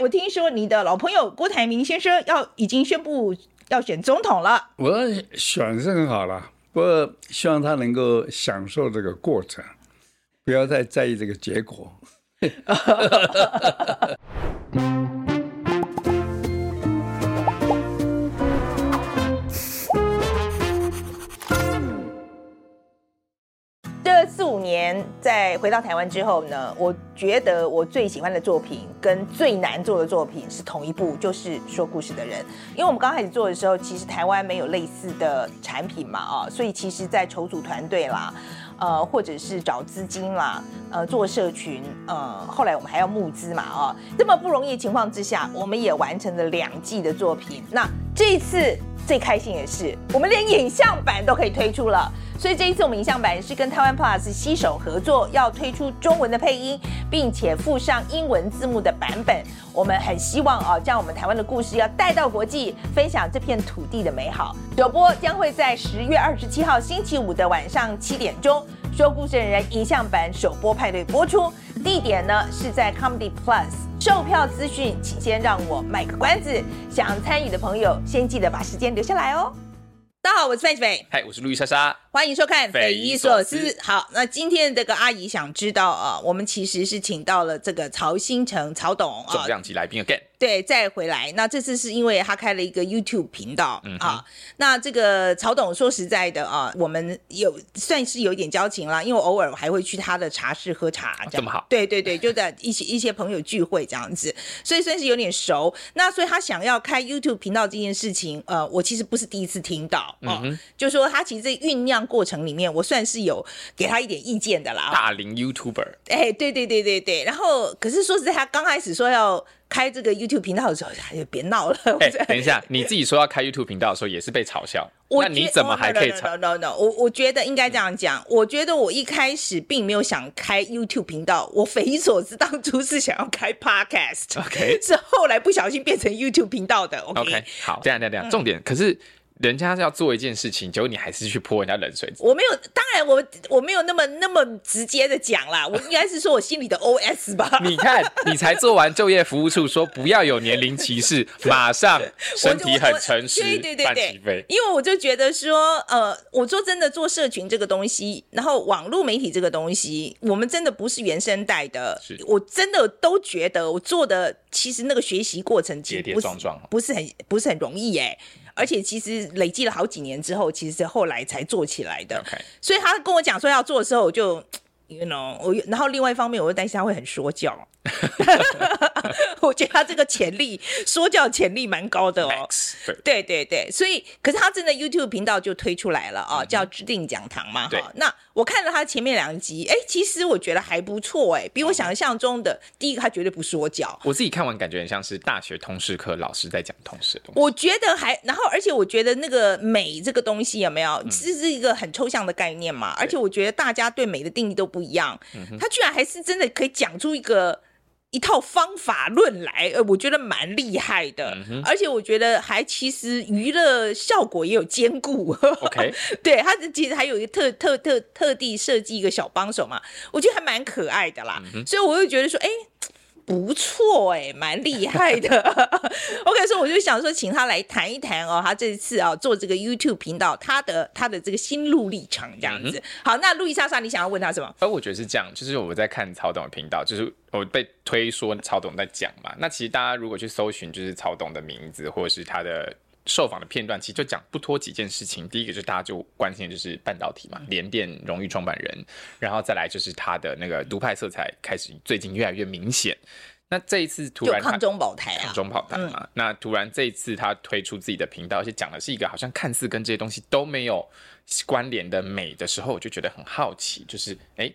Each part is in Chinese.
我听说你的老朋友郭台铭先生要已经宣布要选总统了。我选是很好了，不过希望他能够享受这个过程，不要再在意这个结果。在回到台湾之后呢，我觉得我最喜欢的作品跟最难做的作品是同一部，就是说故事的人。因为我们刚开始做的时候，其实台湾没有类似的产品嘛，啊，所以其实在筹组团队啦，呃，或者是找资金啦，呃，做社群，呃，后来我们还要募资嘛，啊，这么不容易的情况之下，我们也完成了两季的作品。那这一次最开心的是，我们连影像版都可以推出了。所以这一次我们影像版是跟台湾 Plus 携手合作，要推出中文的配音，并且附上英文字幕的版本。我们很希望啊，将我们台湾的故事要带到国际，分享这片土地的美好。首播将会在十月二十七号星期五的晚上七点钟，说故事的人影像版首播派对播出，地点呢是在 Comedy Plus。售票资讯，请先让我卖个关子，想参与的朋友先记得把时间留下来哦。大家好，我是范琪斐，嗨，我是路易莎莎，欢迎收看《匪夷所思》。好，那今天这个阿姨想知道啊，我们其实是请到了这个曹新成曹董啊，重量级来宾 again。对，再回来。那这次是因为他开了一个 YouTube 频道、嗯、啊。那这个曹董说实在的啊，我们有算是有一点交情啦，因为偶尔还会去他的茶室喝茶这么好？对对对，就在一些一些朋友聚会这样子，所以算是有点熟。那所以他想要开 YouTube 频道这件事情，呃，我其实不是第一次听到啊。嗯、就说他其实酝酿过程里面，我算是有给他一点意见的啦。大龄 YouTuber。哎，对对对对对。然后，可是说实在，他刚开始说要。开这个 YouTube 频道的时候，他就别闹了。哎、欸，等一下，你自己说要开 YouTube 频道的时候，也是被嘲笑。那你怎么还可以嘲？No no no，no 我我觉得应该这样讲。我觉得我一开始并没有想开 YouTube 频道，我匪夷所思，当初是想要开 Podcast。OK，是后来不小心变成 YouTube 频道的。OK，, okay 好，这样这样这样，重点、嗯、可是。人家是要做一件事情，结果你还是去泼人家冷水。我没有，当然我我没有那么那么直接的讲啦，我应该是说我心里的 OS 吧。你看，你才做完就业服务处，说不要有年龄歧视，马上身体很诚实，对对对对，因为我就觉得说，呃，我说真的，做社群这个东西，然后网络媒体这个东西，我们真的不是原生代的，是我真的都觉得我做的其实那个学习过程跌跌撞撞，不是很不是很容易哎。而且其实累积了好几年之后，其实是后来才做起来的。所以他跟我讲说要做的时候，我就，you know，我然后另外一方面，我又担心他会很说教。我觉得他这个潜力，说教潜力蛮高的哦。Max, 对对对，所以可是他真的 YouTube 频道就推出来了啊、哦，叫制定讲堂嘛。哈，那我看了他前面两集，哎，其实我觉得还不错，哎，比我想象中的、嗯、第一个他绝对不说教。我自己看完感觉很像是大学通识课老师在讲通识的东西。我觉得还，然后而且我觉得那个美这个东西有没有，这是一个很抽象的概念嘛。而且我觉得大家对美的定义都不一样，他居然还是真的可以讲出一个。一套方法论来，呃，我觉得蛮厉害的，嗯，而且我觉得还其实娱乐效果也有兼顾。OK，对，他其实还有一个特特特特地设计一个小帮手嘛，我觉得还蛮可爱的啦，嗯，所以我又觉得说，哎。不错哎，蛮厉害的。OK，所以我就想说，请他来谈一谈哦，他这次啊做这个 YouTube 频道，他的他的这个心路历程这样子。嗯、好，那路易莎莎，你想要问他什么？哎我觉得是这样，就是我在看曹董的频道，就是我被推说曹董在讲嘛。那其实大家如果去搜寻，就是曹董的名字或者是他的。受访的片段其实就讲不脱几件事情，第一个就是大家就关心的就是半导体嘛，联电荣誉创办人，然后再来就是他的那个独派色彩开始最近越来越明显。那这一次突然抗中保台啊，抗中保台嘛，嗯，那突然这一次他推出自己的频道，而且讲的是一个好像看似跟这些东西都没有关联的美的时候，我就觉得很好奇，就是哎，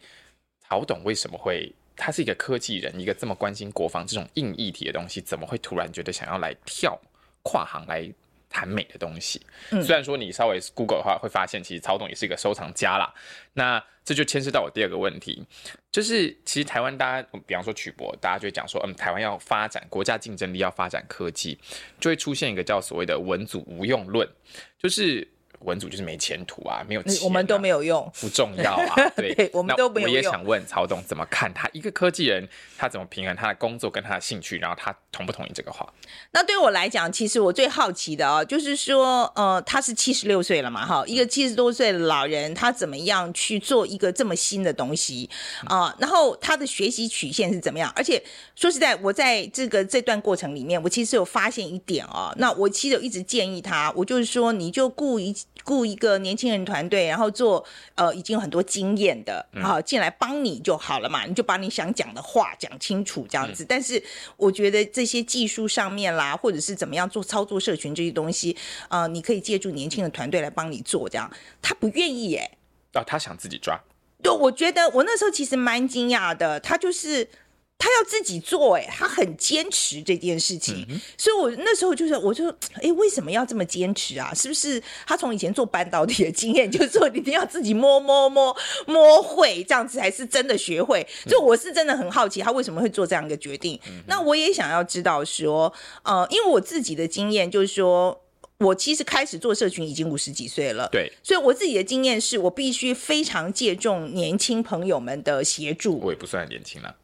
曹董为什么会？他是一个科技人，一个这么关心国防这种硬议题的东西，怎么会突然觉得想要来跳跨行来？谈美的东西，虽然说你稍微 Google 的话，会发现其实曹董也是一个收藏家啦。那这就牵涉到我第二个问题，就是其实台湾大家，比方说曲博，大家就会讲说，嗯，台湾要发展国家竞争力，要发展科技，就会出现一个叫所谓的文组无用论，就是文组就是没前途啊，没有钱、啊，我们都没有用，不重要啊。对，对我们都没有用。我也想问曹董怎么看他一个科技人，他怎么平衡他的工作跟他的兴趣，然后他同不同意这个话？那对我来讲，其实我最好奇的啊、哦，就是说，呃，他是七十六岁了嘛，哈，一个七十多岁的老人，他怎么样去做一个这么新的东西啊、呃？然后他的学习曲线是怎么样？而且说实在，我在这个这段过程里面，我其实有发现一点啊、哦。那我其实有一直建议他，我就是说，你就雇一雇一个年轻人团队，然后做呃已经有很多经验的啊进来帮你就好了嘛，你就把你想讲的话讲清楚这样子。但是我觉得这些技术上面啦，或者是怎么样做操作社群这些东西，呃，你可以借助年轻的团队来帮你做这样。他不愿意耶，啊，他想自己抓。对，我觉得我那时候其实蛮惊讶的，他就是。他要自己做，哎，他很坚持这件事情，嗯、所以我那时候就是，我就，哎，为什么要这么坚持啊？是不是他从以前做半导体的经验，就是说一定要自己摸摸摸 摸会，这样子才是真的学会？就我是真的很好奇，他为什么会做这样一个决定？嗯、那我也想要知道说，呃，因为我自己的经验就是说，我其实开始做社群已经五十几岁了，对，所以我自己的经验是我必须非常借重年轻朋友们的协助。我也不算年轻了。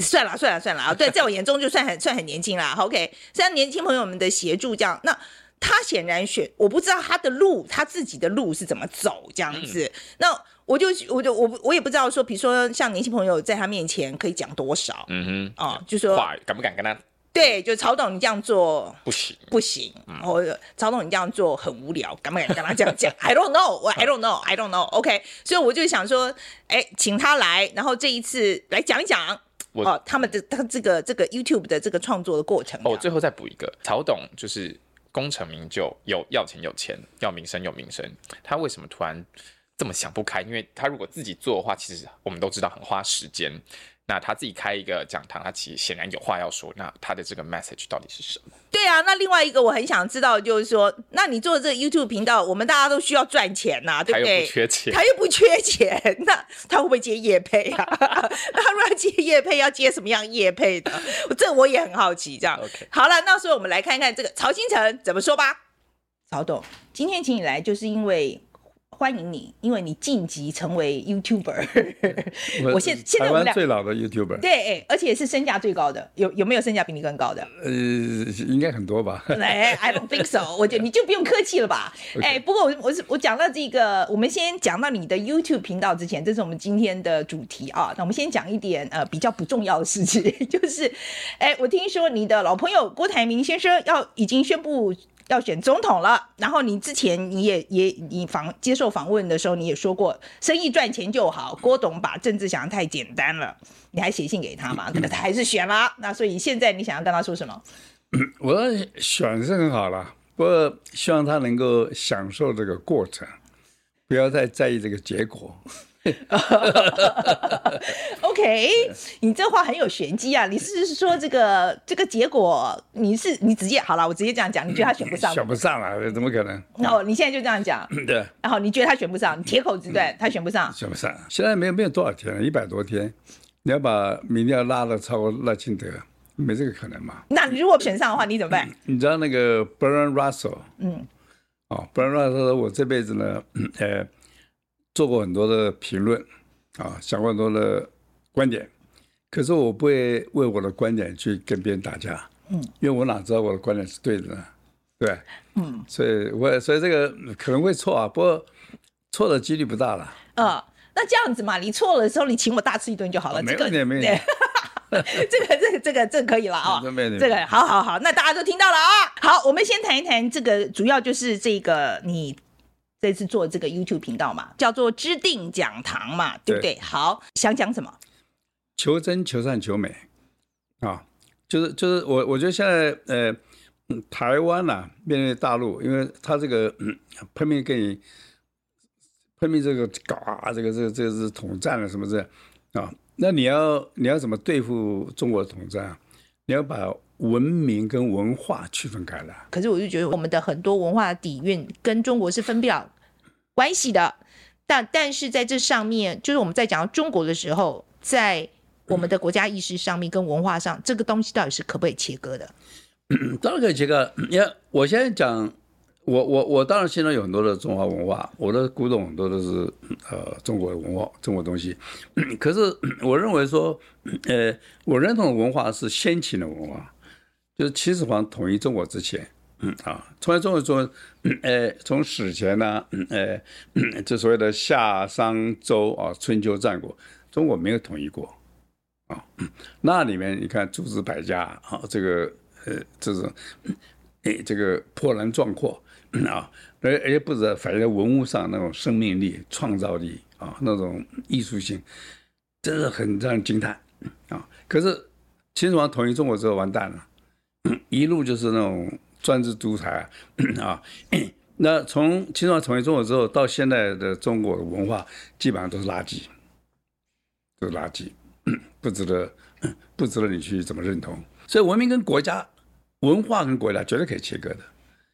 算了算了算了啊！对，在我眼中就算很算很年轻啦。OK，虽然年轻朋友们的协助这样，那他显然选，我不知道他的路，他自己的路是怎么走这样子。嗯、那我就我就我我也不知道说，比如说像年轻朋友在他面前可以讲多少，嗯哼，啊、呃，就说话敢不敢跟他？对，就曹董你这样做不行不行，或者、嗯、曹董你这样做很无聊，敢不敢跟他这样讲？I don't know，我 I don't know，I don't know。OK，所以我就想说，哎，请他来，然后这一次来讲一讲。哦，他们的他这个这个 YouTube 的这个创作的过程。哦，最后再补一个，曹董就是功成名就，有要钱有钱，要名声有名声。他为什么突然这么想不开？因为他如果自己做的话，其实我们都知道很花时间。那他自己开一个讲堂，他其实显然有话要说。那他的这个 message 到底是什么？对啊，那另外一个我很想知道，就是说，那你做的这个 YouTube 频道，我们大家都需要赚钱呐、啊，对不对？他又不缺钱，他又不缺钱，那他会不会接夜配啊？那他如果要接夜配，要接什么样夜配的？这我也很好奇。这样好了，那所以我们来看看这个曹新成怎么说吧。曹董，今天请你来，就是因为。欢迎你，因为你晋级成为 YouTuber。我，我现现在我们俩最老的 YouTuber，对，哎，而且是身价最高的，有有没有身价比你更高的？呃，应该很多吧。哎，I don't think so。我觉得 你就不用客气了吧。哎，不过我我是我讲到这个，我们先讲到你的 YouTube 频道之前，这是我们今天的主题啊。那我们先讲一点呃比较不重要的事情，就是，哎，我听说你的老朋友郭台铭先生要已经宣布。要选总统了，然后你之前你也也你访接受访问的时候，你也说过生意赚钱就好。郭董把政治想得太简单了，你还写信给他嘛？可是他还是选了。那所以现在你想要跟他说什么？我选是很好了，不过希望他能够享受这个过程，不要再在意这个结果。OK，你这话很有玄机啊！你是说这个这个结果，你是你直接好了，我直接这样讲，你觉得他选不上？选不上了，怎么可能？哦，你现在就这样讲，对。然后你觉得他选不上，你铁口直断，他选不上，选不上。现在没有没有多少天了，一百多天，你要把民调拉的超过赖清德，没这个可能嘛？那你如果选上的话，你怎么办？你知道那个 Bernie Russell，嗯，哦，Bernie Russell，我这辈子呢，呃。做过很多的评论，啊，想过很多的观点，可是我不会为我的观点去跟别人打架，嗯，因为我哪知道我的观点是对的呢？对，嗯，所以我所以这个可能会错啊，不过错的几率不大了。啊、嗯，那这样子嘛，你错了的时候，你请我大吃一顿就好了。没问题，没问题。这个，这个，这个，这个可以了啊。这个，好好好，那大家都听到了啊。好，我们先谈一谈这个，主要就是这个你。这次做这个 YouTube 频道嘛，叫做知定讲堂嘛，对不对？对，好，想讲什么？求真、求善、求美啊，就是就是我我觉得现在呃，台湾呐、啊，面对大陆，因为他这个、嗯、拼命跟你拼命这个搞啊，这个这个这个是统战了什么这啊？那你要你要怎么对付中国的统战啊？你要把文明跟文化区分开来。可是我就觉得我们的很多文化底蕴跟中国是分不了关系的。但但是在这上面，就是我们在讲到中国的时候，在我们的国家意识上面跟文化上，这个东西到底是可不可以切割的？当然可以切割。你看，我现在讲我我我当然现在有很多的中华文化，我的古董很多都是呃中国的文化，中国东西。可是我认为说，呃，我认同的文化是先秦的文化，就是秦始皇统一中国之前，嗯啊，统一中国中，呃，从史前呢、啊，呃，这所谓的夏商周啊，春秋战国，中国没有统一过啊。那里面你看诸子百家啊，这个呃，这种。哎，这个波澜壮阔啊，而而且不止反映在文物上那种生命力、创造力啊，那种艺术性，真是很让人惊叹啊。可是秦始皇统一中国之后完蛋了，一路就是那种专制独裁啊。那从秦始皇统一中国之后到现在的中国文化，基本上都是垃圾，都是垃圾，不值得，不值得你去怎么认同。所以文明跟国家。文化跟国家绝对可以切割的，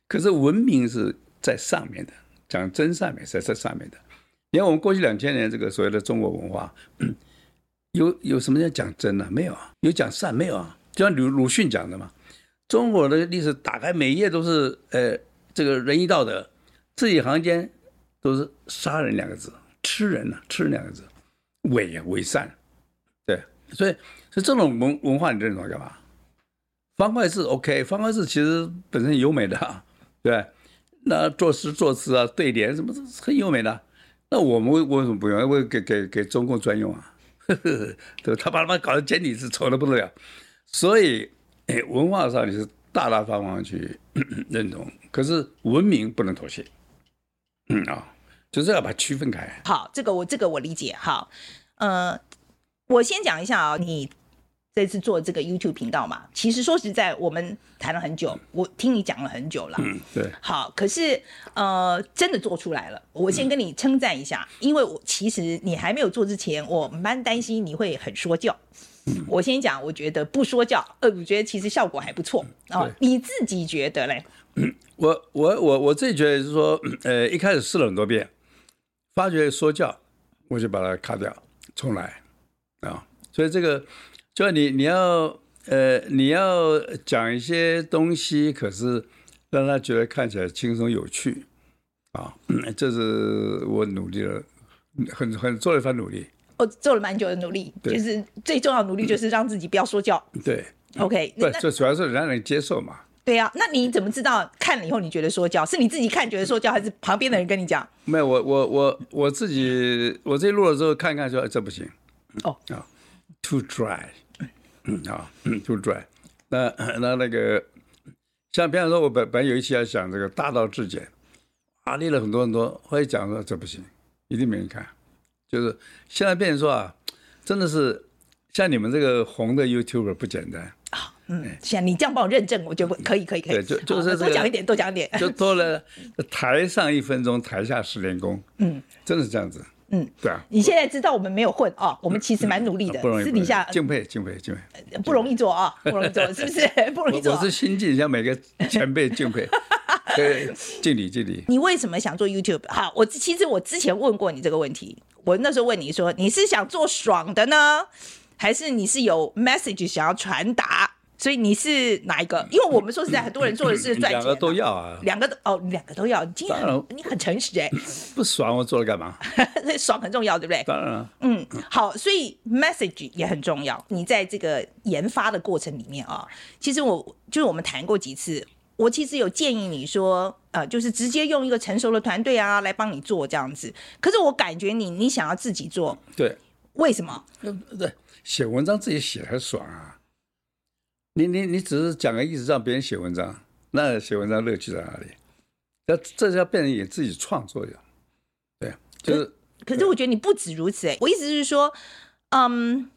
可是文明是在上面的，讲真善美是在上面的。你看我们过去两千年这个所谓的中国文化，有有什么叫讲真呢？没有啊，有讲善没有啊？就像鲁鲁迅讲的嘛，中国的历史打开每一页都是呃这个仁义道德，字里行间都是杀人两个字，吃人呢、啊，吃人两个字，伪啊伪善，对，所以所以这种文文化你认同干嘛？方块字 OK，方块字其实本身优美的，对，那作诗作词啊，对联什么很优美的。那我们为为什么不用？为给给给中共专用啊？呵 呵对，他把他们搞得简体字丑的不得了。所以，哎，文化上你是大大方方去 认同，可是文明不能妥协。嗯啊，就是要把区分开。好，这个我这个我理解。好，呃，我先讲一下啊，你。这次做这个 YouTube 频道嘛，其实说实在，我们谈了很久，我听你讲了很久了。嗯，对。好，可是呃，真的做出来了，我先跟你称赞一下，嗯、因为我其实你还没有做之前，我蛮担心你会很说教。嗯、我先讲，我觉得不说教，呃，我觉得其实效果还不错。哦，你自己觉得嘞？嗯，我我我我自己觉得是说，呃，一开始试了很多遍，发觉说教，我就把它卡掉，重来啊。所以这个。就你你要呃你要讲一些东西，可是让他觉得看起来轻松有趣啊，这是我努力了很很做了一番努力。我做了蛮久的努力，就是最重要的努力就是让自己不要说教。对，OK，不，这主要是让人接受嘛。对呀、啊，那你怎么知道看了以后你觉得说教？是你自己看觉得说教，还是旁边的人跟你讲？没有，我我我我自己我自己录了之后看一看说，这不行。哦啊，too dry。嗯啊，嗯，就拽。那那那个，像比方说，我本本有一期要讲这个大道至简，啊，列了很多很多，会讲说这不行，一定没人看。就是现在变成说啊，真的是像你们这个红的 YouTuber 不简单啊。嗯，像你这样帮我认证，我就可以可以可以。对，就就是、这个、多讲一点，多讲一点。就多了台上一分钟，台下十年功。嗯，真的是这样子。嗯，对啊，你现在知道我们没有混哦，我们其实蛮努力的，不容易，私底下敬佩敬佩敬佩，不容易做啊，不容易做，是不是？不容易做。我是心境，向每个前辈敬佩，对，敬礼敬礼。你为什么想做 YouTube？好，我其实我之前问过你这个问题，我那时候问你说，你是想做爽的呢，还是你是有 message 想要传达？所以你是哪一个？因为我们说实在，很多人做的是赚钱，两个都要啊，两个都哦，两个都要。今天你很诚实哎，不爽我做了干嘛？爽很重要，对不对？当然了。嗯，好，所以 message 也很重要。你在这个研发的过程里面啊，其实我就是我们谈过几次，我其实有建议你说，呃，就是直接用一个成熟的团队啊来帮你做这样子。可是我感觉你你想要自己做，对，为什么？对，写文章自己写还爽啊。你你你只是讲个意思让别人写文章，那写文章乐趣在哪里？要这是要变成你自己创作呀，对，就是。可是我觉得你不止如此哎，我意思是说，嗯，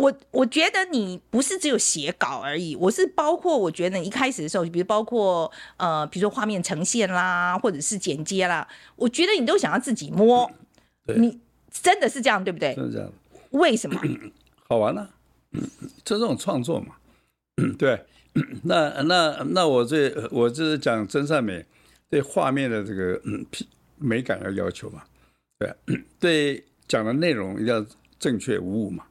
我我觉得你不是只有写稿而已，我是包括我觉得你一开始的时候，比如包括呃，比如说画面呈现啦，或者是剪接啦，我觉得你都想要自己摸，你真的是这样对不对？真的这样。为什么？好玩呢、啊，就这种创作嘛。对，那那那我这我这是讲真善美，对画面的这个嗯美感要要求嘛，对 对讲的内容一定要正确无误嘛，啊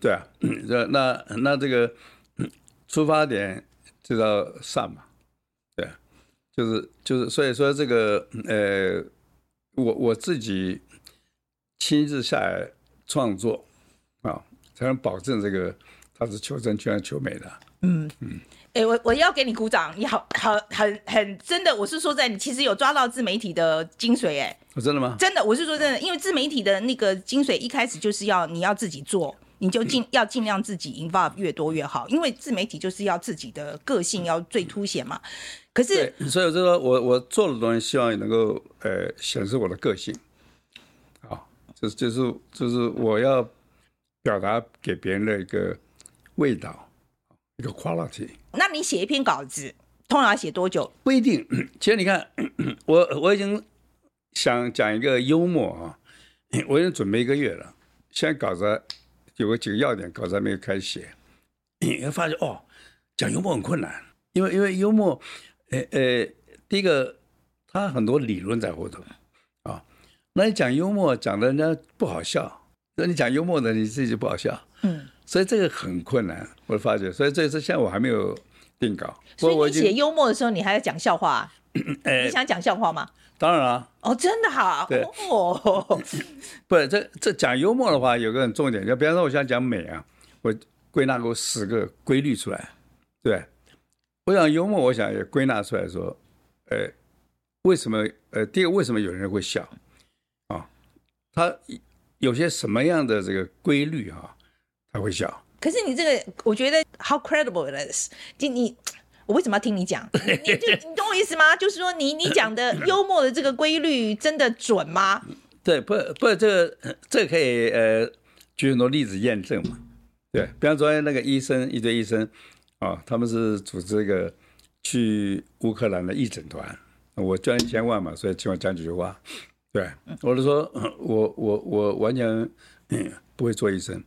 对啊，那那那这个出发点就要善嘛，对，就是就是，所以说这个呃，我我自己亲自下来创作啊，才能保证这个它是求真、求善、求美的。嗯嗯。哎、欸，我我要给你鼓掌，你好好很很真的，我是说在你其实有抓到自媒体的精髓，哎、哦，真的吗？真的，我是说真的，因为自媒体的那个精髓一开始就是要你要自己做，你就尽要尽量自己 involve 越多越好，因为自媒体就是要自己的个性要最凸显嘛。可是，所以我就说我我做的东西希望也能够呃显示我的个性，好，就是就是就是我要表达给别人的一个味道。一个 quality，那你写一篇稿子，通常要写多久？不一定。其实你看，我我已经想讲一个幽默啊，我已经准备一个月了。现在稿子有个几个要点，稿子还没有开始写。你会发现哦，讲幽默很困难，因为因为幽默，呃呃，第一个它很多理论在后头啊。那你讲幽默讲的人家不好笑，那你讲幽默的你自己就不好笑。嗯。所以这个很困难，我发觉。所以这次现在我还没有定稿。所以你写幽默的时候，你还要讲笑话、啊？你想讲笑话吗？当然啊。哦，真的好。对。哦。不是，这这讲幽默的话，有个很重点，就比方说，我想讲美啊，我归纳过十个规律出来。对。我想幽默，我想也归纳出来说，呃，为什么？呃，第一个，为什么有人会笑？啊，他有些什么样的这个规律啊？他会笑，可是你这个，我觉得 how credible it is。就你，我为什么要听你讲？你就你懂我意思吗？就是说你，你你讲的 幽默的这个规律真的准吗？对，不不，这个这个可以呃举很多例子验证嘛。对，比方说那个医生，一堆医生啊、哦，他们是组织一个去乌克兰的义诊团，我捐一千万嘛，所以请我讲几句话。对，我就说我我我完全 不会做医生。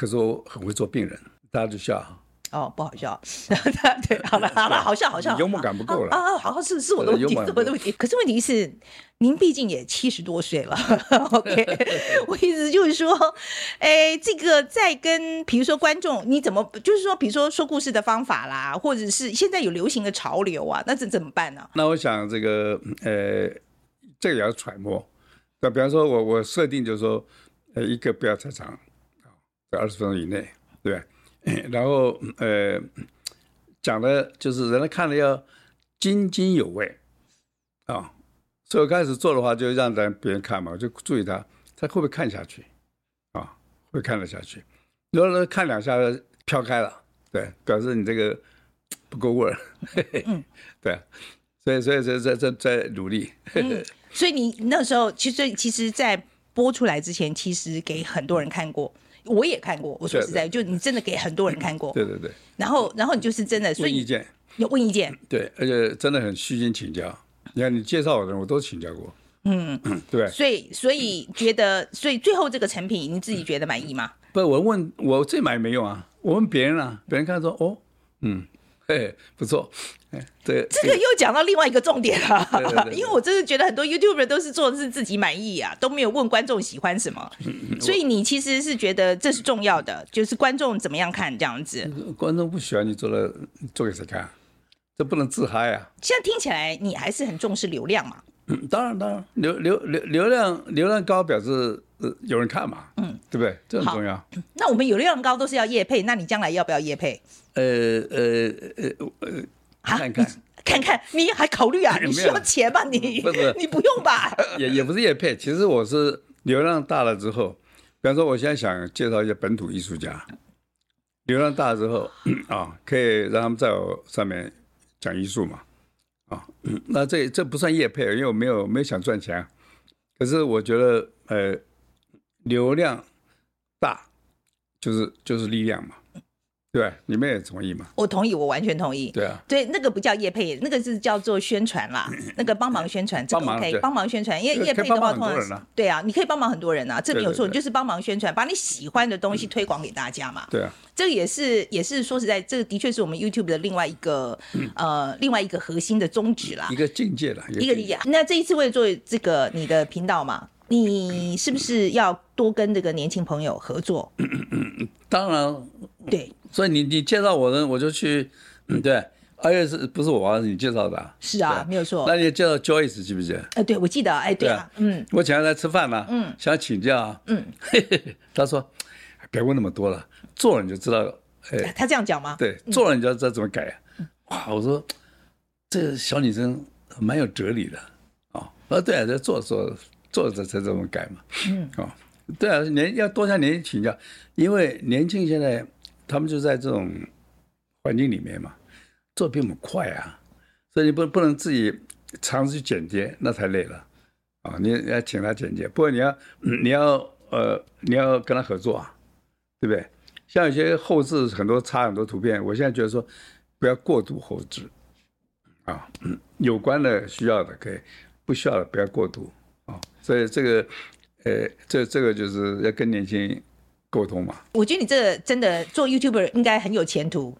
可是我很会做病人，大家就笑。哦，不好笑。对，好了好了，好笑好笑。幽默感不够了啊！好好是是我的问题，是我的问题。可是问题是，您毕竟也七十多岁了。OK，我意思就是说，哎，这个在跟比如说观众，你怎么就是说，比如说说故事的方法啦，或者是现在有流行的潮流啊，那这怎么办呢？那我想这个呃，这个也要揣摩。那比方说我我设定就是说，呃，一个不要太长。在二十分钟以内，对，然后呃，讲的就是人家看了要津津有味啊，所以我开始做的话，就让咱别人看嘛，我就注意他，他会不会看下去啊？会看得下去。如果看两下飘开了，对，表示你这个不够味儿，对，所以所以在在在在努力。嗯，所以你那时候其实其实，在播出来之前，其实给很多人看过。我也看过，我说实在，就你真的给很多人看过，对对对。然后，然后你就是真的，所以问意见，有问意见，对，而且真的很虚心请教。你看，你介绍我的人，我都请教过，嗯，对。所以，所以觉得，所以最后这个成品，你自己觉得满意吗？不，我问我自己买没用啊，我问别人啊，别人看说，哦，嗯。对，不错，哎，对，这个又讲到另外一个重点了，对对对 对，因为我真的觉得很多 YouTuber 都是做的是自己满意啊，都没有问观众喜欢什么，所以你其实是觉得这是重要的，就是观众怎么样看这样子。观众不喜欢你做的，做给谁看？这不能自嗨啊！现在听起来你还是很重视流量嘛？嗯，当然当然，流流流流量流量高表示有人看嘛，嗯，对不对？这很重要。那我们有流量高都是要业配，那你将来要不要业配？呃呃呃呃，看看看看，你还考虑啊？你需要钱吗？你 不是 你不用吧？也也不是叶配，其实我是流量大了之后，比方说我现在想介绍一些本土艺术家，流量大了之后 啊，可以让他们在我上面讲艺术嘛，啊，那这这不算业配，因为我没有没有想赚钱，可是我觉得呃，流量大就是就是力量嘛。对，你们也同意吗？我同意，我完全同意。对啊，对，那个不叫业配，那个是叫做宣传啦，那个帮忙宣传，这个 OK，帮忙宣传。因为业配的话，通常对啊，你可以帮忙很多人啊，这没有错，你就是帮忙宣传，把你喜欢的东西推广给大家嘛。对啊，这个也是也是说实在，这个的确是我们 YouTube 的另外一个呃另外一个核心的宗旨啦，一个境界啦，一个理解。那这一次为了做这个你的频道嘛，你是不是要多跟这个年轻朋友合作？当然，对。所以你你介绍我呢，我就去，嗯，对，二月是不是我是你介绍的、啊？是啊，没有错。那你介绍 Joyce 记不记得？哎，对，我记得。哎，对啊，嗯。我请他来吃饭嘛，嗯，想请教，嗯，他说别问那么多了，做了你就知道。哎，他这样讲吗？对，做了你就知道怎么改。哇，我说这个小女生蛮有哲理的啊。啊，对啊，这做做做着才这么改嘛。嗯，啊，对啊，年要多向年轻请教，因为年轻现在他们就在这种环境里面嘛。做比我们快啊，所以你不不能自己尝试去剪接，那太累了啊！你要请他剪接，不过你要你要呃你要跟他合作啊，对不对？像有些后置很多插很多图片，我现在觉得说不要过度后置啊，有关的需要的可以，不需要的不要过度啊。所以这个呃这这个就是要跟年轻人沟通嘛。我觉得你这个真的做 YouTuber 应该很有前途。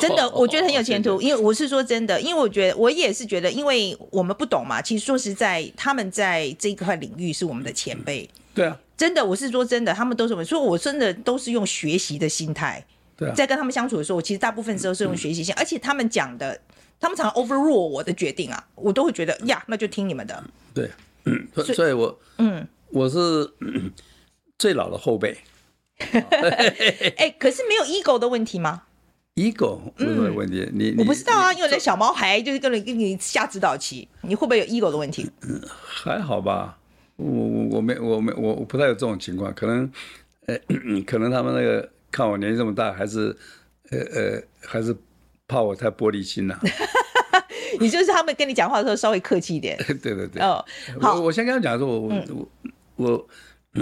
真的，我觉得很有前途，因为我是说真的，因为我觉得我也是觉得，因为我们不懂嘛。其实说实在，他们在这一块领域是我们的前辈。对啊，真的，我是说真的，他们都是我们，所以我真的都是用学习的心态。对啊，在跟他们相处的时候，我其实大部分时候是用学习心，而且他们讲的，他们常常 overrule 我的决定啊，我都会觉得呀，那就听你们的。对，嗯，所以我嗯，我是最老的后辈。哎，可是没有 ego 的问题吗？ego 有没有问题？你、嗯、我不知道啊，因为那小毛孩就是跟你跟你下指导棋，你会不会有 ego 的问题？嗯，还好吧，我我我没我没我我不太有这种情况，可能呃 可能他们那个看我年纪这么大，还是呃呃还是怕我太玻璃心了、啊。你就是他们跟你讲话的时候稍微客气一点。对对对。哦，好，我我先跟他讲说，我、嗯、我我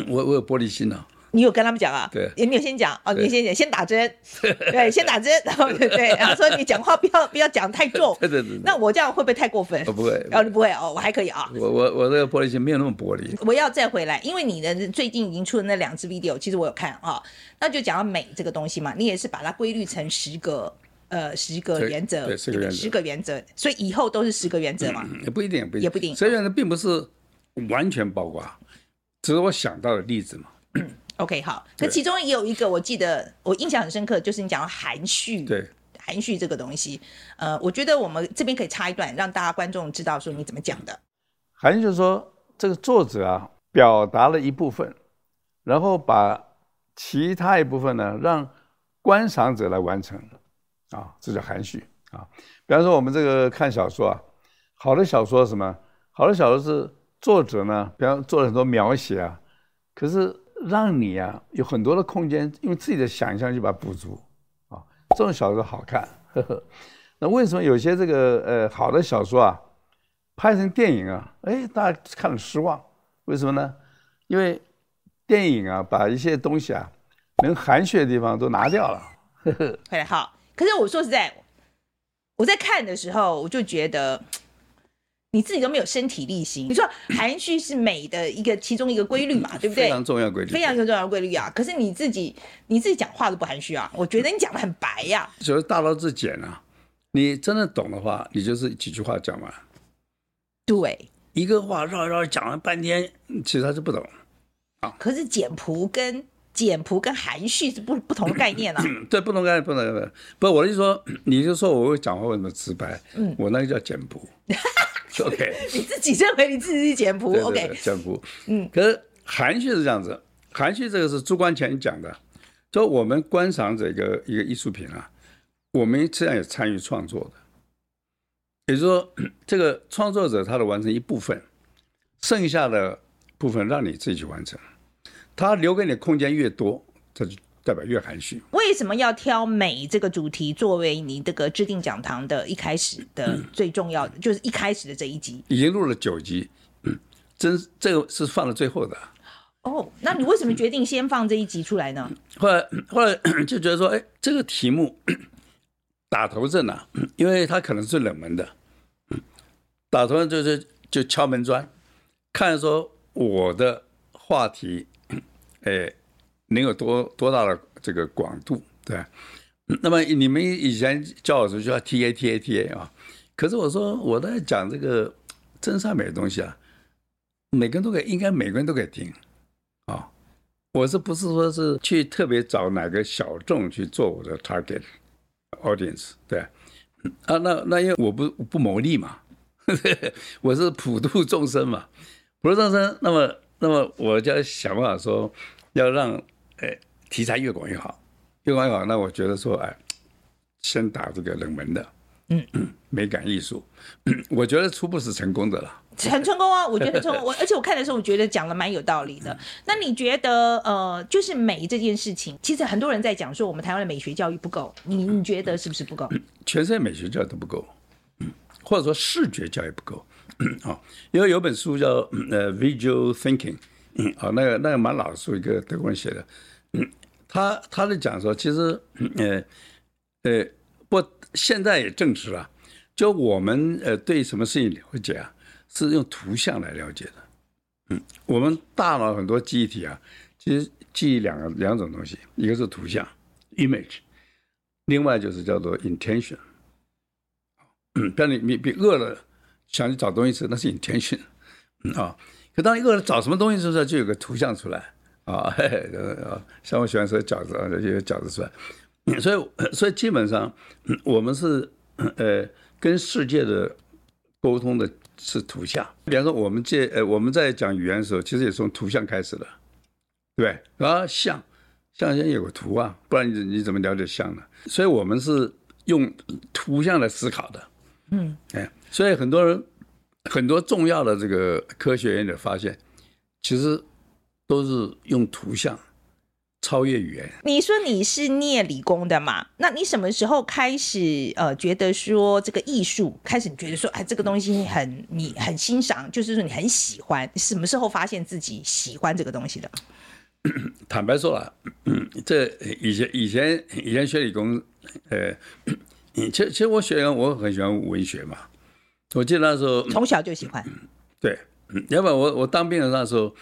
我我有玻璃心了、啊。你有跟他们讲啊？对，你有先讲哦，你先讲，先打针，对，先打针，然后对对，然后说你讲话不要不要讲太重，对对对。那我这样会不会太过分？不会，哦，你不会哦，我还可以啊。我我我这个玻璃心没有那么玻璃。我要再回来，因为你的最近已经出的那两支 video，其实我有看啊，那就讲到美这个东西嘛，你也是把它归类成十个呃十个原则，对，十个原则，十个原则，所以以后都是十个原则嘛？也不一定，不一定，也不一定。十个原则并不是完全包括，只是我想到的例子嘛。OK，好，可其中也有一个，我记得我印象很深刻，就是你讲到含蓄，对，含蓄这个东西，呃，我觉得我们这边可以插一段，让大家观众知道说你怎么讲的。含蓄就是说，这个作者啊，表达了一部分，然后把其他一部分呢，让观赏者来完成，啊，这叫含蓄啊。比方说，我们这个看小说啊，好的小说是什么？好的小说是作者呢，比方做了很多描写啊，可是。让你啊有很多的空间，用自己的想象去把它补足啊，这种小说好看。呵呵。那为什么有些这个呃好的小说啊，拍成电影啊，哎，大家看了失望？为什么呢？因为电影啊把一些东西啊能含蓄的地方都拿掉了。呵呵。哎，好。可是我说实在，我在看的时候我就觉得。你自己都没有身体力行。你说含蓄是美的一个其中一个规律嘛，对不对？非常重要规律，非常重要的规律啊。可是你自己你自己讲话都不含蓄啊，我觉得你讲的很白呀、啊。所谓大道至简啊，你真的懂的话，你就是几句话讲完。对，一个话绕绕讲了半天，其实他是不懂啊。可是简朴跟简朴跟含蓄是不不同的概念啊。对，不同概念，不同概念。不，我的意思说，你就说我会讲话为什么直白？嗯，我那个叫简朴。OK，你自己认为你自己是简朴？OK，简朴。嗯，可是含蓄是这样子，含蓄这个是朱光潜讲的，就我们观赏这个一个艺术品啊，我们实际上也参与创作的，也就是说，这个创作者他的完成一部分，剩下的部分让你自己去完成，他留给你的空间越多，他就。代表越含蓄。为什么要挑美这个主题作为你这个制定讲堂的一开始的最重要的？嗯、就是一开始的这一集，已经录了九集，嗯，真这个是放了最后的。哦，那你为什么决定先放这一集出来呢？后来后来就觉得说，哎，这个题目打头阵啊，因为它可能是冷门的，打头阵就是就敲门砖，看说我的话题，哎。能有多多大的这个广度，对？那么你们以前教我时就要 T A T A T A 啊，可是我说我在讲这个真善美的东西啊，每个人都可以，应该每个人都可以听啊。我是不是说是去特别找哪个小众去做我的 target audience？对，啊，那那因为我不不牟利嘛，我是普度众生嘛，普度众生，那么那么我就要想办法说，要让哎题材越广越好，越广越好。那我觉得说，哎，先打这个冷门的，嗯嗯，美感艺术，我觉得初步是成功的了。很成功啊！我觉得成功，我而且我看的时候，我觉得讲的蛮有道理的。那你觉得，呃，就是美这件事情，其实很多人在讲说，我们台湾的美学教育不够，你你觉得是不是不够？全世界美学教育都不够，或者说视觉教育不够 啊。因为有本书叫呃《Visual Thinking》，啊，那个那个蛮老的书，一个德国人写的。他他在讲说，其实 呃呃，不，现在也证实了，就我们呃对什么事情了解啊。是用图像来了解的，嗯，我们大脑很多记忆体啊，其实记忆两个两种东西，一个是图像 （image），另外就是叫做 intention。嗯，比你你比饿了想去找东西吃，那是 intention，啊，可当一个人找什么东西的时候，就有个图像出来啊，嘿 嘿，啊，像我喜欢吃饺子啊，就有饺子出来，所以所以基本上我们是呃跟世界的沟通的。是图像，比方说我们这呃我们在讲语言的时候，其实也是从图像开始的，对，然后像像先有个图啊，不然你你怎么了解像呢？所以我们是用图像来思考的，嗯，哎，所以很多人很多重要的这个科学研究发现，其实都是用图像。超越语言。你说你是念理工的嘛？那你什么时候开始呃觉得说这个艺术开始你觉得说哎这个东西很你很欣赏，就是说你很喜欢？你什么时候发现自己喜欢这个东西的？坦白说啊，这以前以前以前学理工，呃，其实其实我学我很喜欢文学嘛。我记得那时候从小就喜欢。对，要不然我我当兵的那时候，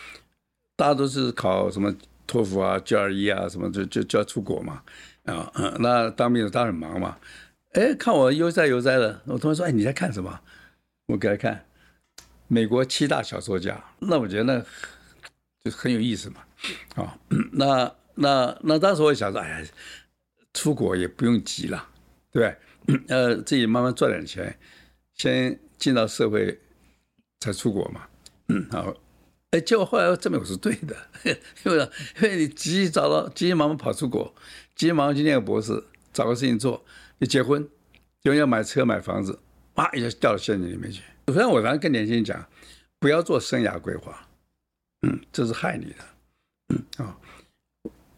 大家都是考什么？托福啊，GRE 啊，什么就就就要出国嘛，啊，那当兵的当然很忙嘛，哎，看我悠哉悠哉的，我同学说，哎，你在看什么？我给他看，美国七大小说家，那我觉得那就很有意思嘛，啊，那那那当时我也想说，哎呀，出国也不用急了，对不对？呃，自己慢慢赚点钱，先进到社会才出国嘛，嗯，好。哎，结果后来证明我是对的，因为因为你急急找到，急急忙忙跑出国，急急忙忙去念个博士，找个事情做，你结婚，就要买车买房子，啪一下掉到陷阱里面去。所以我常跟年轻人讲，不要做生涯规划，嗯，这是害你的，嗯啊、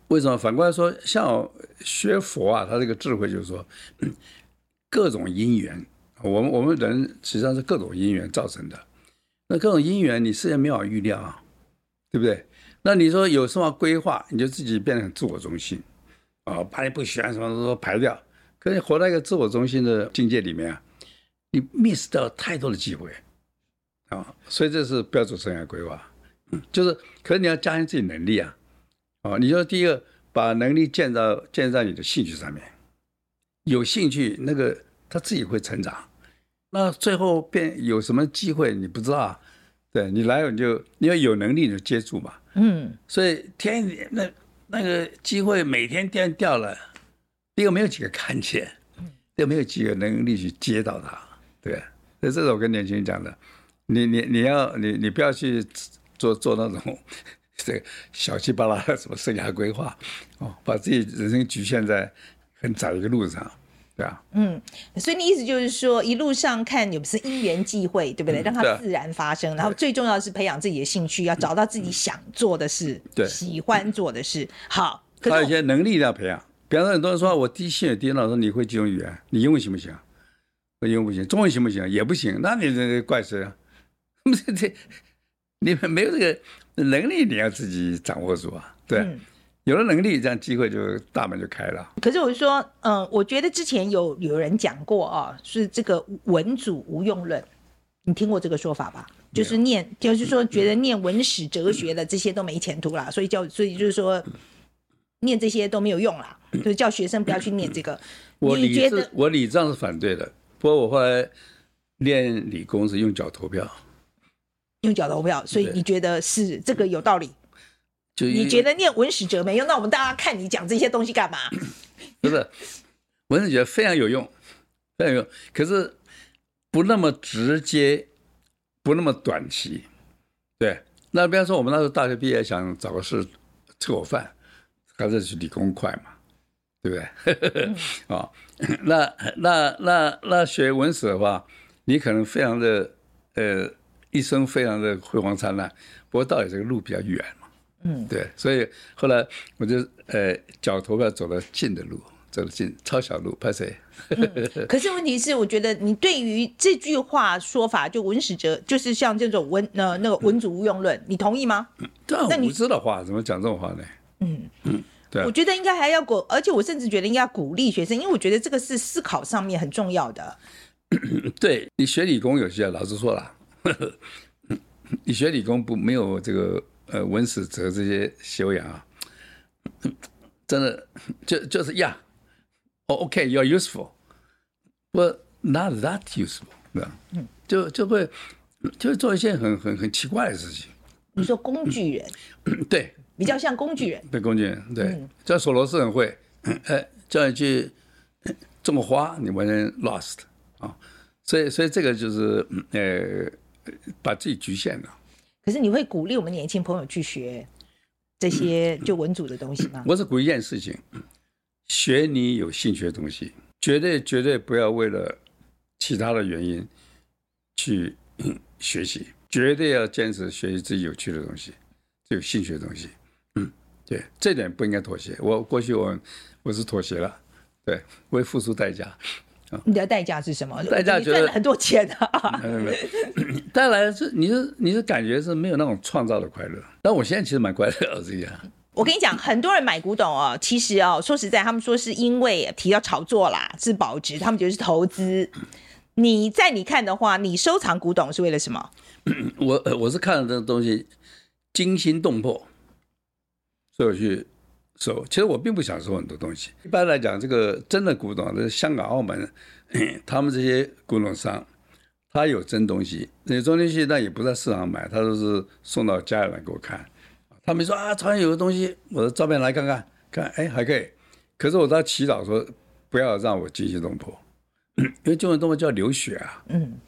为什么？反过来说，像学佛啊，他这个智慧就是说，各种因缘，我们我们人实际上是各种因缘造成的。那各种因缘，你事先没法预料啊，对不对？那你说有什么规划，你就自己变得很自我中心，啊，把你不喜欢什么都排掉。可是你活在一个自我中心的境界里面啊，你 miss 掉太多的机会啊。所以这是不要做生涯规划，就是，可是你要加强自己能力啊，啊，你说第一个把能力建造建在你的兴趣上面，有兴趣那个他自己会成长。那最后变有什么机会你不知道啊？对，你来了你就因为有能力你就接住嘛。嗯，所以天那那个机会每天掉掉了，第一个没有几个看见，又没有几个能力去接到它。对，所以这是我跟年轻人讲的，你你你要你你不要去做做那种 这个小气巴拉的什么生涯规划哦，把自己人生局限在很窄一个路上。对啊，嗯，所以你意思就是说，一路上看有不是因缘际会，对不对？让它自然发生，然后最重要的是培养自己的兴趣，要找到自己想做的事，对，喜欢做的事。好，还有一些能力要培养。比方说，很多人说我低心也低，老师你会几种语言？你英文行不行？我英文不行，中文行不行？也不行。那你这怪谁啊？这这，你们没有这个能力，你要自己掌握住啊。对。嗯有了能力，这样机会就大门就开了。可是我就说，嗯，我觉得之前有有人讲过啊，是这个文主无用论，你听过这个说法吧？就是念，就是说觉得念文史哲学的这些都没前途了，所以叫，所以就是说念这些都没有用了，就是叫学生不要去念这个。我理你觉得我理上是反对的，不过我后来练理工是用脚投票，用脚投票，所以你觉得是这个有道理？就你觉得念文史哲没用？那我们大家看你讲这些东西干嘛？不是，文史哲非常有用，非常，有用，可是不那么直接，不那么短期。对，那比方说我们那时候大学毕业想找个事吃口饭，还是去理工快嘛，对不对？啊、哦，那那那那学文史的话，你可能非常的呃一生非常的辉煌灿烂，不过到底这个路比较远嘛，嗯，对，所以后来我就呃脚投票走了近的路。走了近抄小路，拍谁？嗯，可是问题是，我觉得你对于这句话说法，就文史哲，就是像这种文呃那个文主无用论，你同意吗？这样无知的话，怎么讲这种话呢？嗯嗯，对，我觉得应该还要鼓，而且我甚至觉得应该要鼓励学生，因为我觉得这个是思考上面很重要的。对，你学理工有些，老师说了，你学理工不没有这个呃文史哲这些修养啊，真的就就是呀。Oh, OK, you're useful, but not that useful，对吧？嗯，就就会就会做一些很很很奇怪的事情。你说工具人，嗯、对，比较像工具人。对，工具人，对。叫索罗斯很会，哎，叫你去种花，你完全 lost 啊。所以，所以这个就是呃，把自己局限了。可是你会鼓励我们年轻朋友去学这些就文组的东西吗？我是鼓励一件事情。学你有兴趣的东西，绝对绝对不要为了其他的原因去学习，绝对要坚持学习自己有趣的东西，最有兴趣的东西。嗯，对，这点不应该妥协。我过去我我是妥协了，对，我会付出代价。你的代价是什么？代价赚了很多钱啊！没有没有，带来是你是你是感觉是没有那种创造的快乐。但我现在其实蛮快乐的，这样。我跟你讲，很多人买古董哦，其实哦，说实在，他们说是因为提到炒作啦，是保值，他们觉得是投资。你在你看的话，你收藏古董是为了什么？我我是看了这个东西惊心动魄，所以我去收。其实我并不想收很多东西。一般来讲，这个真的古董，这香港、澳门，他们这些古董商，他有真东西，那些真东西，但也不在市场买，他都是送到家里来给我看。他们说啊，朝鲜有个东西，我的照片来看看，看，哎，还可以。可是我在祈祷说，不要让我惊心动魄，因为惊心动魄叫流血啊，嗯，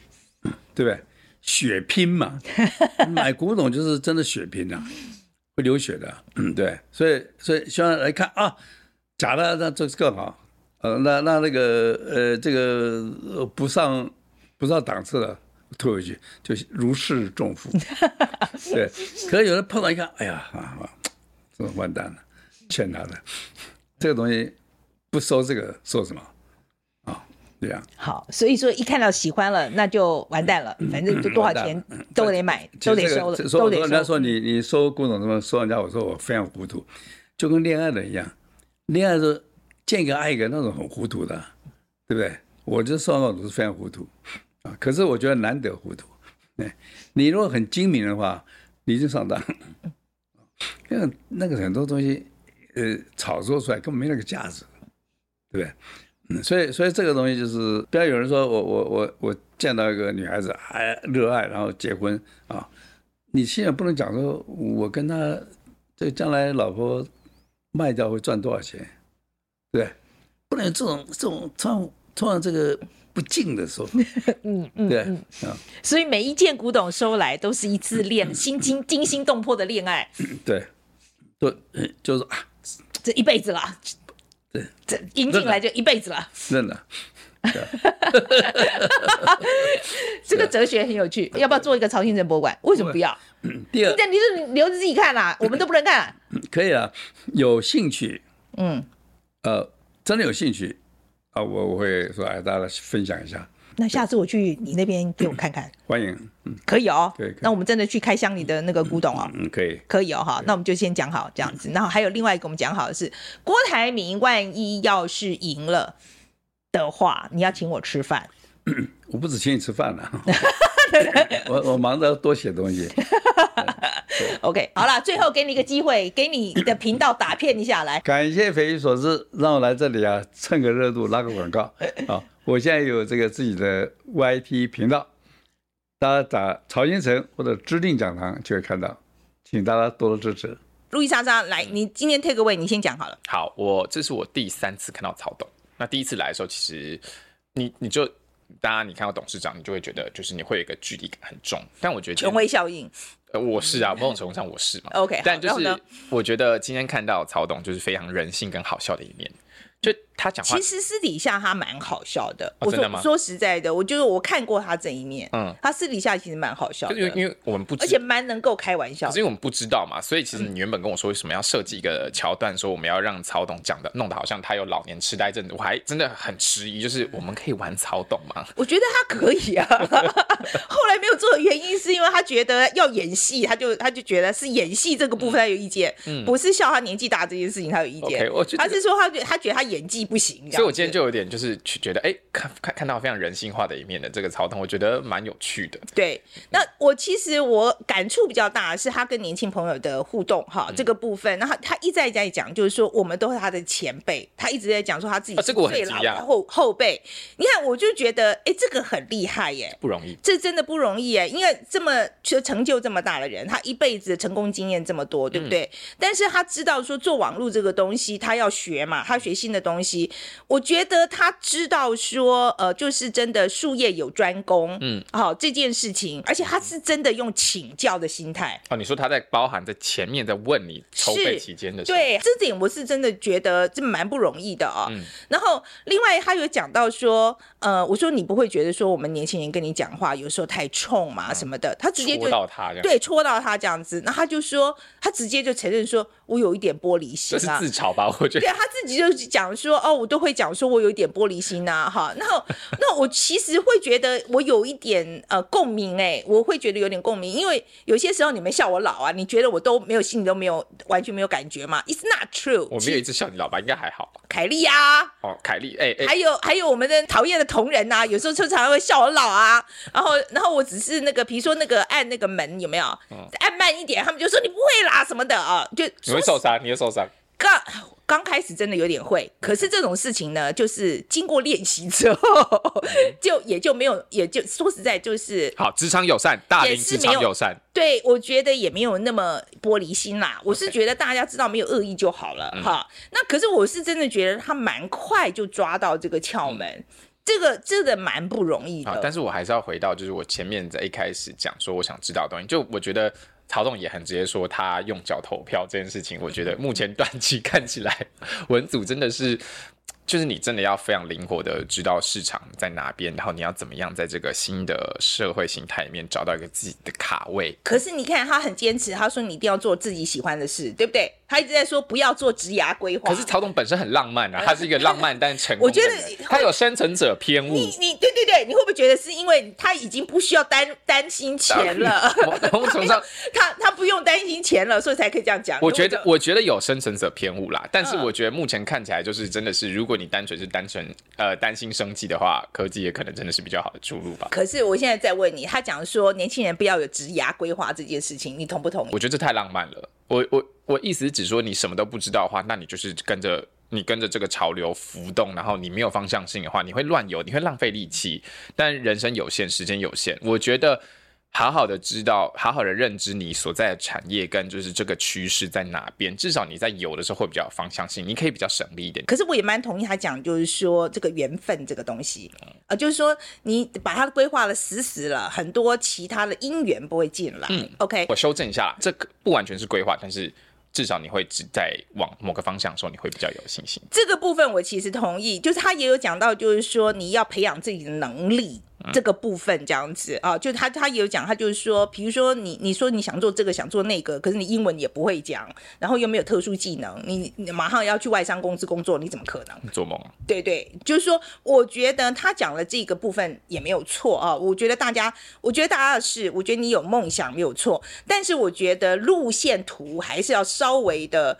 对不对？血拼嘛，买古董就是真的血拼啊，会流血的，嗯，对。所以，所以希望来看啊，假的那这是更好，呃，那那那个呃，这个不上不上档次的。退回去就如释重负，对。可是有人碰到一看，哎呀啊，这完蛋了，欠他的这个东西不收，这个收什么好，所以说一看到喜欢了，那就完蛋了，反正就多少钱都得买，都得收了，都得收。人家说你你收古董什么收人家，我说我非常糊涂，就跟恋爱的一样，恋爱是见一个爱一个那种很糊涂的，对不对？我就收那种都是非常糊涂。啊，可是我觉得难得糊涂，哎，你如果很精明的话，你就上当。因为那个很多东西，呃，炒作出来根本没那个价值，对不对？嗯，所以所以这个东西就是，不要有人说我我我我见到一个女孩子还热爱，然后结婚啊，你现在不能讲说我跟她这将来老婆卖掉会赚多少钱，对不对？不能有这种这种创创这个。不敬的说法，嗯嗯，对，啊，所以每一件古董收来都是一次恋心惊惊心动魄的恋爱，对，对，就是啊，这一辈子了，对，这引进来就一辈子了，真的，这个哲学很有趣，要不要做一个曹兴诚博物馆？为什么不要？第二，你是留着自己看啦，我们都不能看，可以啊，有兴趣，嗯，呃，真的有兴趣。啊，我我会说，哎，大家来分享一下。那下次我去你那边给我看看。欢迎，嗯，可以哦。对，那我们真的去开箱你的那个古董哦。嗯，可以，可以哦，哈。那我们就先讲好这样子。然后还有另外一个，我们讲好的是郭台铭，万一要是赢了的话，你要请我吃饭。我不止请你吃饭了。我我忙着多写东西。OK，好了，最后给你一个机会，给你的频道打片一下来。感谢匪夷所思，让我来这里啊，蹭个热度，拉个广告。好，我现在有这个自己的 YT 频道，大家打曹先成或者知定讲堂就会看到，请大家多多支持。路易莎莎，来，你今天 take away，你先讲好了。好，我这是我第三次看到曹董。那第一次来的时候，其实你你就大家你看到董事长，你就会觉得就是你会有一个距离感很重。但我觉得权威效应，呃，我是啊，某种程度上我是嘛。OK，但就是我觉得今天看到曹董就是非常人性跟好笑的一面。就他讲话，其实私底下他蛮好笑的。哦、我说？说实在的，我就是我看过他这一面。嗯，他私底下其实蛮好笑的，因为因为我们不知，而且蛮能够开玩笑。可是因为我们不知道嘛，所以其实你原本跟我说为什么要设计一个桥段，说我们要让曹董讲的弄得好像他有老年痴呆症，我还真的很迟疑。就是我们可以玩曹董吗？我觉得他可以啊。后来没有做的原因是因为他觉得要演戏，他就他就觉得是演戏这个部分他有意见，嗯、不是笑他年纪大这件事情他有意见。Okay, 我觉得他是说他觉他觉得他演技不行。所以，我今天就有点就是去觉得，哎、欸，看看看到非常人性化的一面的这个曹董，我觉得蛮有趣的。对，那我其实我感触比较大的是他跟年轻朋友的互动哈，这个部分。然后他一再在讲，就是说我们都是他的前辈，他一直在讲说他自己是最老的后后辈。你看，我就觉得，哎、欸，这个很厉害耶，不容易，这真的不容易耶，因为这么就成就这么大的人，他一辈子的成功经验这么多，对不对？嗯、但是他知道说做网络这个东西，他要学嘛，他学新的东西。我觉得他知道说，呃，就是真的术业有专攻，嗯，好、哦、这件事情，而且他是真的用请教的心态。哦，你说他在包含在前面在问你筹备期间的对，这点我是真的觉得这蛮不容易的啊、哦。嗯、然后另外他有讲到说，呃，我说你不会觉得说我们年轻人跟你讲话有时候太冲嘛什么的，嗯、他直接就戳到他对，戳到他这样子，那他就说他直接就承认说我有一点玻璃心、啊，这是自嘲吧？我觉得，对，他自己就讲说，哦，我都会讲说。我有一点玻璃心呐、啊，哈，那那我其实会觉得我有一点呃共鸣哎，我会觉得有点共鸣，因为有些时候你们笑我老啊，你觉得我都没有心里都没有完全没有感觉嘛？It's not true。我没有一直笑你老吧，应该还好吧？凯莉呀，哦，凯莉，哎哎，还有还有我们的讨厌的同仁呐、啊，有时候就常常会笑我老啊，然后然后我只是那个，比如说那个按那个门有没有？嗯、按慢一点，他们就说你不会啦什么的啊，就你会受伤，你会受伤。刚 刚开始真的有点会，可是这种事情呢，就是经过练习之后，就也就没有，也就说实在就是好，职场友善，大龄职场友善。对，我觉得也没有那么玻璃心啦。我是觉得大家知道没有恶意就好了哈。那可是我是真的觉得他蛮快就抓到这个窍门，嗯、这个真的蛮不容易的。但是我还是要回到，就是我前面在一开始讲说我想知道的东西，就我觉得。曹总也很直接说，他用脚投票这件事情，我觉得目前 短期看起来，文组真的是。就是你真的要非常灵活的知道市场在哪边，然后你要怎么样在这个新的社会形态里面找到一个自己的卡位。可是你看他很坚持，他说你一定要做自己喜欢的事，对不对？他一直在说不要做职涯规划。可是曹董本身很浪漫啊，他是一个浪漫但成功。我觉得他有生存者偏误。你你对对对，你会不会觉得是因为他已经不需要担担心钱了？某种上 他他不用担心钱了，所以才可以这样讲。我觉得我觉得有生存者偏误啦，但是我觉得目前看起来就是真的是如果。如果你单纯是单纯呃担心生计的话，科技也可能真的是比较好的出路吧。可是我现在在问你，他讲说年轻人不要有职涯规划这件事情，你同不同意？我觉得这太浪漫了。我我我意思只说，你什么都不知道的话，那你就是跟着你跟着这个潮流浮动，然后你没有方向性的话，你会乱游，你会浪费力气。但人生有限，时间有限，我觉得。好好的知道，好好的认知你所在的产业跟就是这个趋势在哪边，至少你在游的时候会比较有方向性，你可以比较省力一点。可是我也蛮同意他讲，就是说这个缘分这个东西，嗯、呃，就是说你把它规划的死死了，很多其他的因缘不会进来。嗯，OK，我修正一下，这个不完全是规划，但是至少你会只在往某个方向的时候，你会比较有信心。这个部分我其实同意，就是他也有讲到，就是说你要培养自己的能力。这个部分这样子啊，就他他也有讲，他就是说，比如说你你说你想做这个想做那个，可是你英文也不会讲，然后又没有特殊技能，你你马上要去外商公司工作，你怎么可能？做梦啊！对对，就是说，我觉得他讲了这个部分也没有错啊。我觉得大家，我觉得大家是，我觉得你有梦想没有错，但是我觉得路线图还是要稍微的。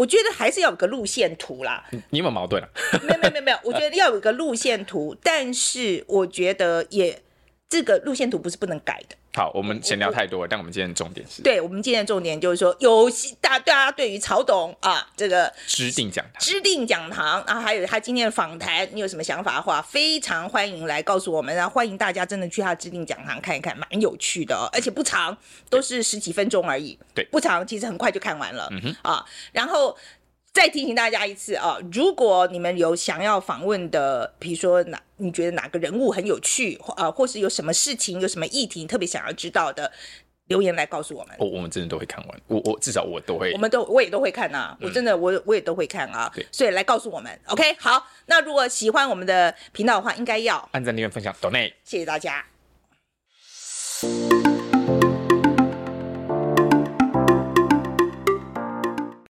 我觉得还是要有个路线图啦。你有没有矛盾啊？没有没有没有没有，我觉得要有一个路线图，但是我觉得也这个路线图不是不能改的。好，我们闲聊太多了，但我们今天的重点是，对，我们今天的重点就是说，有大大家对于曹董啊这个知定讲堂，知定讲堂，然后还有他今天的访谈，你有什么想法的话，非常欢迎来告诉我们，然后欢迎大家真的去他知定讲堂看一看，蛮有趣的哦，而且不长，都是十几分钟而已，对，不长，其实很快就看完了，嗯哼，啊，然后。再提醒大家一次啊，如果你们有想要访问的，比如说哪你觉得哪个人物很有趣，或啊，或是有什么事情、有什么议题你特别想要知道的，留言来告诉我们。我、哦、我们真的都会看完，我我至少我都会，我们都我也都会看啊，嗯、我真的我我也都会看啊，对所以来告诉我们。OK，好，那如果喜欢我们的频道的话，应该要按赞、订阅、分享，donate，谢谢大家。